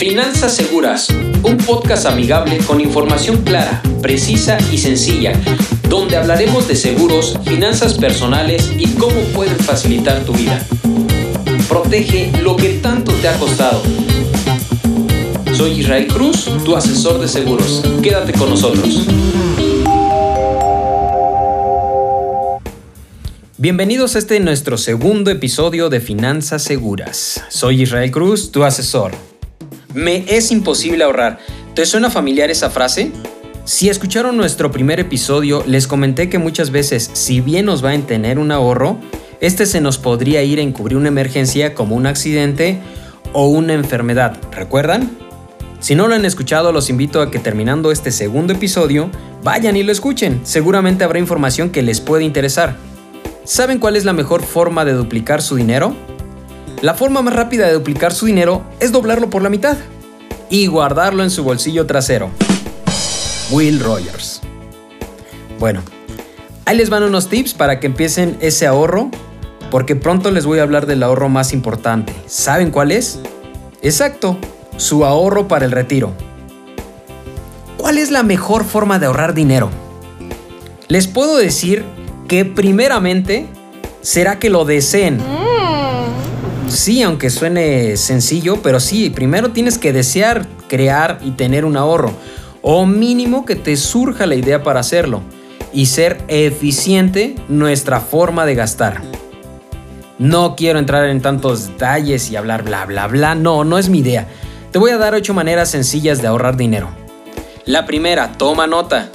Finanzas Seguras, un podcast amigable con información clara, precisa y sencilla, donde hablaremos de seguros, finanzas personales y cómo pueden facilitar tu vida. Protege lo que tanto te ha costado. Soy Israel Cruz, tu asesor de seguros. Quédate con nosotros. Bienvenidos a este nuestro segundo episodio de Finanzas Seguras. Soy Israel Cruz, tu asesor. Me es imposible ahorrar. ¿Te suena familiar esa frase? Si escucharon nuestro primer episodio, les comenté que muchas veces, si bien nos va a tener un ahorro, este se nos podría ir a encubrir una emergencia como un accidente o una enfermedad. ¿Recuerdan? Si no lo han escuchado, los invito a que terminando este segundo episodio, vayan y lo escuchen. Seguramente habrá información que les puede interesar. ¿Saben cuál es la mejor forma de duplicar su dinero? La forma más rápida de duplicar su dinero es doblarlo por la mitad y guardarlo en su bolsillo trasero. Will Rogers. Bueno, ahí les van unos tips para que empiecen ese ahorro, porque pronto les voy a hablar del ahorro más importante. ¿Saben cuál es? Exacto, su ahorro para el retiro. ¿Cuál es la mejor forma de ahorrar dinero? Les puedo decir que primeramente será que lo deseen. Sí, aunque suene sencillo, pero sí, primero tienes que desear crear y tener un ahorro, o mínimo que te surja la idea para hacerlo, y ser eficiente nuestra forma de gastar. No quiero entrar en tantos detalles y hablar bla bla bla, no, no es mi idea. Te voy a dar ocho maneras sencillas de ahorrar dinero. La primera, toma nota.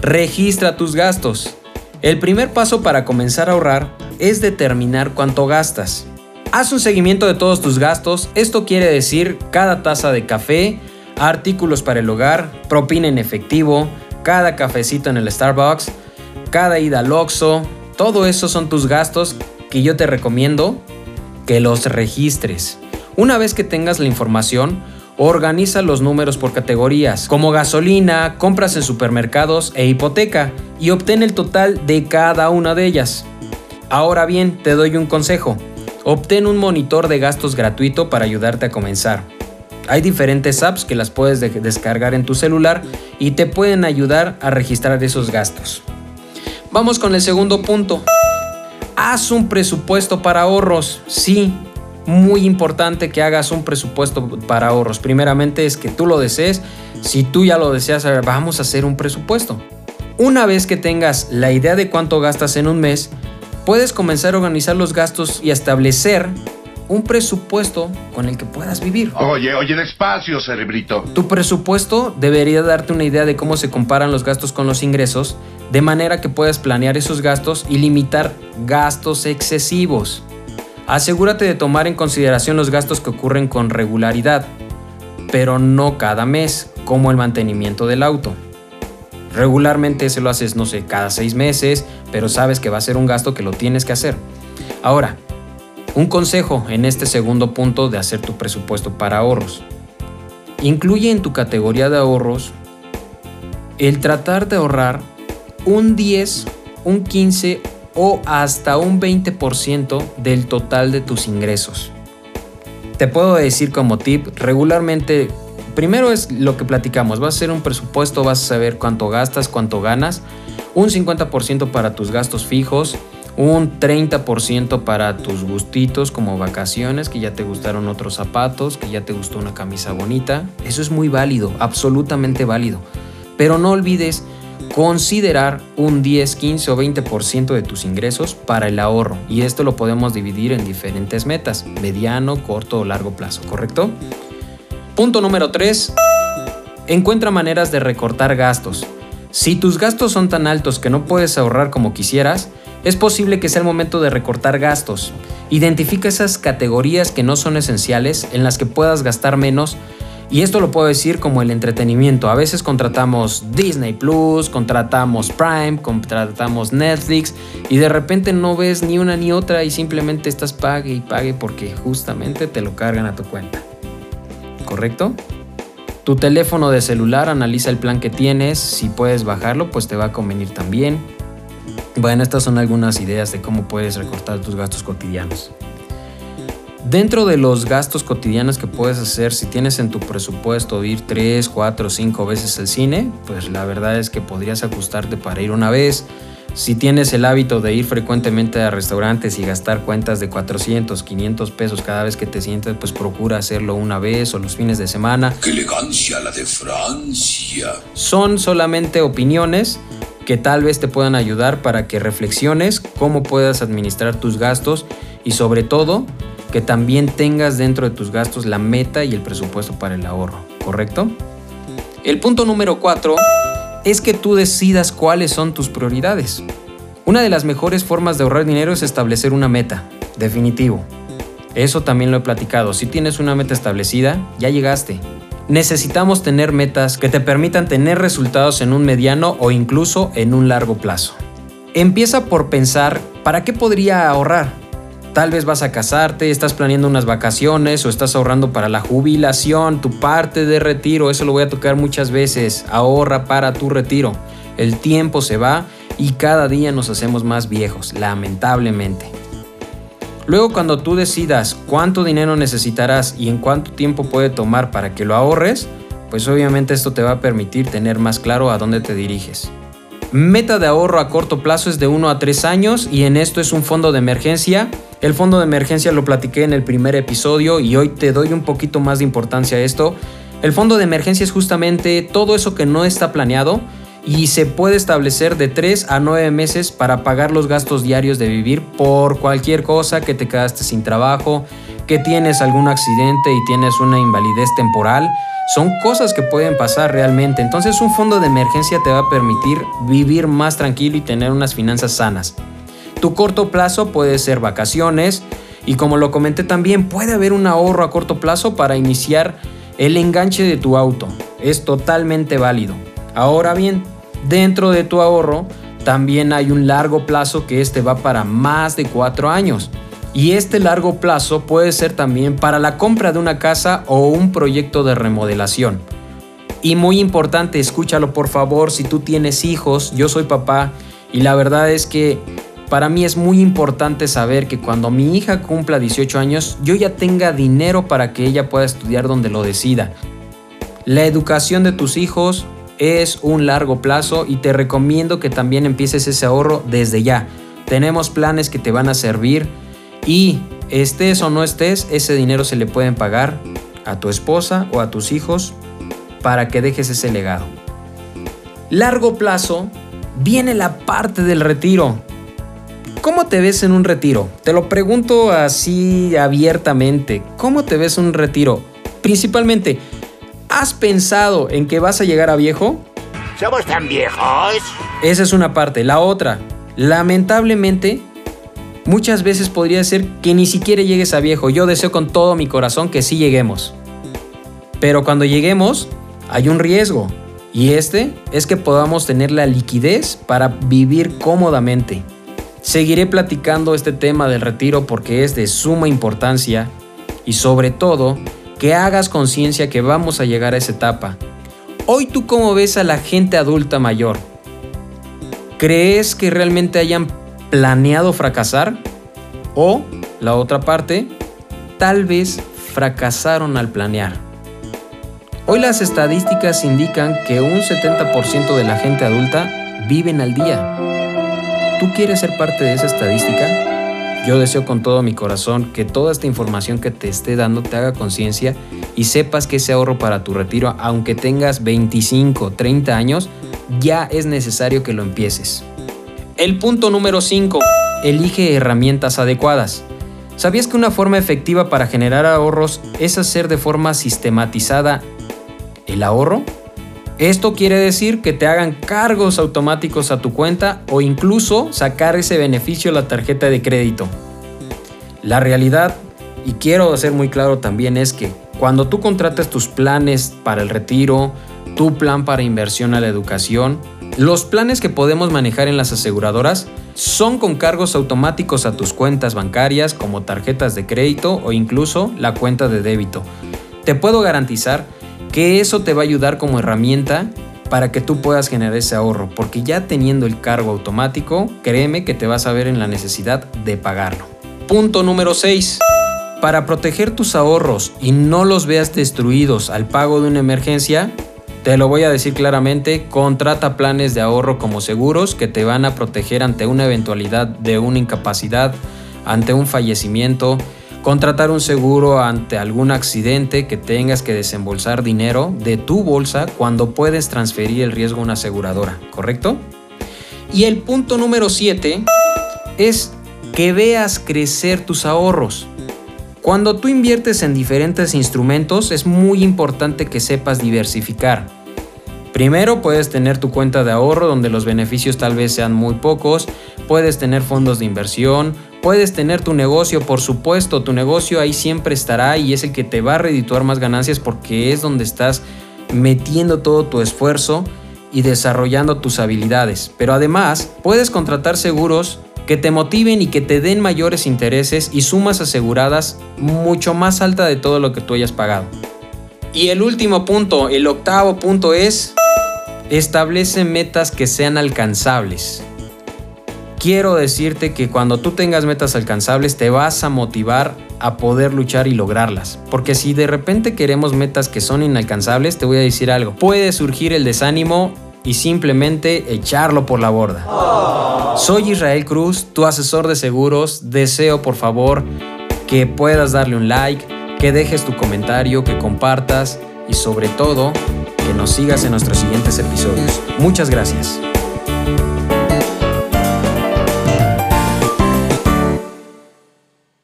Registra tus gastos. El primer paso para comenzar a ahorrar es determinar cuánto gastas. Haz un seguimiento de todos tus gastos, esto quiere decir cada taza de café, artículos para el hogar, propina en efectivo, cada cafecito en el Starbucks, cada ida al Oxxo, todo eso son tus gastos que yo te recomiendo que los registres. Una vez que tengas la información, Organiza los números por categorías, como gasolina, compras en supermercados e hipoteca, y obtén el total de cada una de ellas. Ahora bien, te doy un consejo. Obtén un monitor de gastos gratuito para ayudarte a comenzar. Hay diferentes apps que las puedes descargar en tu celular y te pueden ayudar a registrar esos gastos. Vamos con el segundo punto. Haz un presupuesto para ahorros. Sí, muy importante que hagas un presupuesto para ahorros. Primeramente es que tú lo desees. Si tú ya lo deseas, vamos a hacer un presupuesto. Una vez que tengas la idea de cuánto gastas en un mes, puedes comenzar a organizar los gastos y establecer un presupuesto con el que puedas vivir. Oye, oye, despacio, cerebrito. Tu presupuesto debería darte una idea de cómo se comparan los gastos con los ingresos, de manera que puedas planear esos gastos y limitar gastos excesivos. Asegúrate de tomar en consideración los gastos que ocurren con regularidad, pero no cada mes, como el mantenimiento del auto. Regularmente se lo haces, no sé, cada seis meses, pero sabes que va a ser un gasto que lo tienes que hacer. Ahora, un consejo en este segundo punto de hacer tu presupuesto para ahorros. Incluye en tu categoría de ahorros el tratar de ahorrar un 10, un 15 o hasta un 20% del total de tus ingresos. Te puedo decir como tip, regularmente, primero es lo que platicamos, vas a hacer un presupuesto, vas a saber cuánto gastas, cuánto ganas, un 50% para tus gastos fijos, un 30% para tus gustitos como vacaciones, que ya te gustaron otros zapatos, que ya te gustó una camisa bonita. Eso es muy válido, absolutamente válido. Pero no olvides considerar un 10, 15 o 20% de tus ingresos para el ahorro y esto lo podemos dividir en diferentes metas, mediano, corto o largo plazo, ¿correcto? Punto número 3. Encuentra maneras de recortar gastos. Si tus gastos son tan altos que no puedes ahorrar como quisieras, es posible que sea el momento de recortar gastos. Identifica esas categorías que no son esenciales en las que puedas gastar menos y esto lo puedo decir como el entretenimiento. A veces contratamos Disney Plus, contratamos Prime, contratamos Netflix y de repente no ves ni una ni otra y simplemente estás pague y pague porque justamente te lo cargan a tu cuenta. ¿Correcto? Tu teléfono de celular analiza el plan que tienes, si puedes bajarlo pues te va a convenir también. Bueno, estas son algunas ideas de cómo puedes recortar tus gastos cotidianos. Dentro de los gastos cotidianos que puedes hacer, si tienes en tu presupuesto ir 3, 4, 5 veces al cine, pues la verdad es que podrías ajustarte para ir una vez. Si tienes el hábito de ir frecuentemente a restaurantes y gastar cuentas de 400, 500 pesos cada vez que te sientes, pues procura hacerlo una vez o los fines de semana. ¡Qué elegancia la de Francia! Son solamente opiniones que tal vez te puedan ayudar para que reflexiones cómo puedas administrar tus gastos y sobre todo que también tengas dentro de tus gastos la meta y el presupuesto para el ahorro, ¿correcto? El punto número 4 es que tú decidas cuáles son tus prioridades. Una de las mejores formas de ahorrar dinero es establecer una meta, definitivo. Eso también lo he platicado, si tienes una meta establecida, ya llegaste. Necesitamos tener metas que te permitan tener resultados en un mediano o incluso en un largo plazo. Empieza por pensar, ¿para qué podría ahorrar? Tal vez vas a casarte, estás planeando unas vacaciones o estás ahorrando para la jubilación, tu parte de retiro, eso lo voy a tocar muchas veces. Ahorra para tu retiro. El tiempo se va y cada día nos hacemos más viejos, lamentablemente. Luego cuando tú decidas cuánto dinero necesitarás y en cuánto tiempo puede tomar para que lo ahorres, pues obviamente esto te va a permitir tener más claro a dónde te diriges. Meta de ahorro a corto plazo es de 1 a 3 años y en esto es un fondo de emergencia. El fondo de emergencia lo platiqué en el primer episodio y hoy te doy un poquito más de importancia a esto. El fondo de emergencia es justamente todo eso que no está planeado y se puede establecer de 3 a 9 meses para pagar los gastos diarios de vivir por cualquier cosa que te quedaste sin trabajo, que tienes algún accidente y tienes una invalidez temporal son cosas que pueden pasar realmente. Entonces un fondo de emergencia te va a permitir vivir más tranquilo y tener unas finanzas sanas. Tu corto plazo puede ser vacaciones y como lo comenté también puede haber un ahorro a corto plazo para iniciar el enganche de tu auto. Es totalmente válido. Ahora bien, dentro de tu ahorro también hay un largo plazo que este va para más de cuatro años. Y este largo plazo puede ser también para la compra de una casa o un proyecto de remodelación. Y muy importante, escúchalo por favor, si tú tienes hijos, yo soy papá y la verdad es que para mí es muy importante saber que cuando mi hija cumpla 18 años, yo ya tenga dinero para que ella pueda estudiar donde lo decida. La educación de tus hijos es un largo plazo y te recomiendo que también empieces ese ahorro desde ya. Tenemos planes que te van a servir y estés o no estés, ese dinero se le pueden pagar a tu esposa o a tus hijos para que dejes ese legado. Largo plazo, viene la parte del retiro. ¿Cómo te ves en un retiro? Te lo pregunto así abiertamente. ¿Cómo te ves en un retiro? Principalmente, ¿has pensado en que vas a llegar a viejo? ¿Somos tan viejos? Esa es una parte. La otra, lamentablemente, Muchas veces podría ser que ni siquiera llegues a viejo. Yo deseo con todo mi corazón que sí lleguemos. Pero cuando lleguemos, hay un riesgo. Y este es que podamos tener la liquidez para vivir cómodamente. Seguiré platicando este tema del retiro porque es de suma importancia y sobre todo que hagas conciencia que vamos a llegar a esa etapa. Hoy tú cómo ves a la gente adulta mayor? ¿Crees que realmente hayan planeado fracasar o, la otra parte, tal vez fracasaron al planear. Hoy las estadísticas indican que un 70% de la gente adulta viven al día. ¿Tú quieres ser parte de esa estadística? Yo deseo con todo mi corazón que toda esta información que te esté dando te haga conciencia y sepas que ese ahorro para tu retiro, aunque tengas 25, 30 años, ya es necesario que lo empieces. El punto número 5. Elige herramientas adecuadas. ¿Sabías que una forma efectiva para generar ahorros es hacer de forma sistematizada el ahorro? Esto quiere decir que te hagan cargos automáticos a tu cuenta o incluso sacar ese beneficio a la tarjeta de crédito. La realidad, y quiero ser muy claro también, es que cuando tú contratas tus planes para el retiro, tu plan para inversión a la educación, los planes que podemos manejar en las aseguradoras son con cargos automáticos a tus cuentas bancarias como tarjetas de crédito o incluso la cuenta de débito. Te puedo garantizar que eso te va a ayudar como herramienta para que tú puedas generar ese ahorro, porque ya teniendo el cargo automático, créeme que te vas a ver en la necesidad de pagarlo. Punto número 6. para proteger tus ahorros y no los veas destruidos al pago de una emergencia, te lo voy a decir claramente, contrata planes de ahorro como seguros que te van a proteger ante una eventualidad de una incapacidad, ante un fallecimiento, contratar un seguro ante algún accidente que tengas que desembolsar dinero de tu bolsa cuando puedes transferir el riesgo a una aseguradora, ¿correcto? Y el punto número 7 es que veas crecer tus ahorros. Cuando tú inviertes en diferentes instrumentos es muy importante que sepas diversificar. Primero puedes tener tu cuenta de ahorro donde los beneficios tal vez sean muy pocos, puedes tener fondos de inversión, puedes tener tu negocio, por supuesto, tu negocio ahí siempre estará y es el que te va a redituar más ganancias porque es donde estás metiendo todo tu esfuerzo y desarrollando tus habilidades. Pero además puedes contratar seguros que te motiven y que te den mayores intereses y sumas aseguradas mucho más alta de todo lo que tú hayas pagado. Y el último punto, el octavo punto es, establece metas que sean alcanzables. Quiero decirte que cuando tú tengas metas alcanzables te vas a motivar a poder luchar y lograrlas. Porque si de repente queremos metas que son inalcanzables, te voy a decir algo. Puede surgir el desánimo y simplemente echarlo por la borda. Soy Israel Cruz, tu asesor de seguros. Deseo por favor que puedas darle un like, que dejes tu comentario, que compartas y sobre todo que nos sigas en nuestros siguientes episodios. Muchas gracias.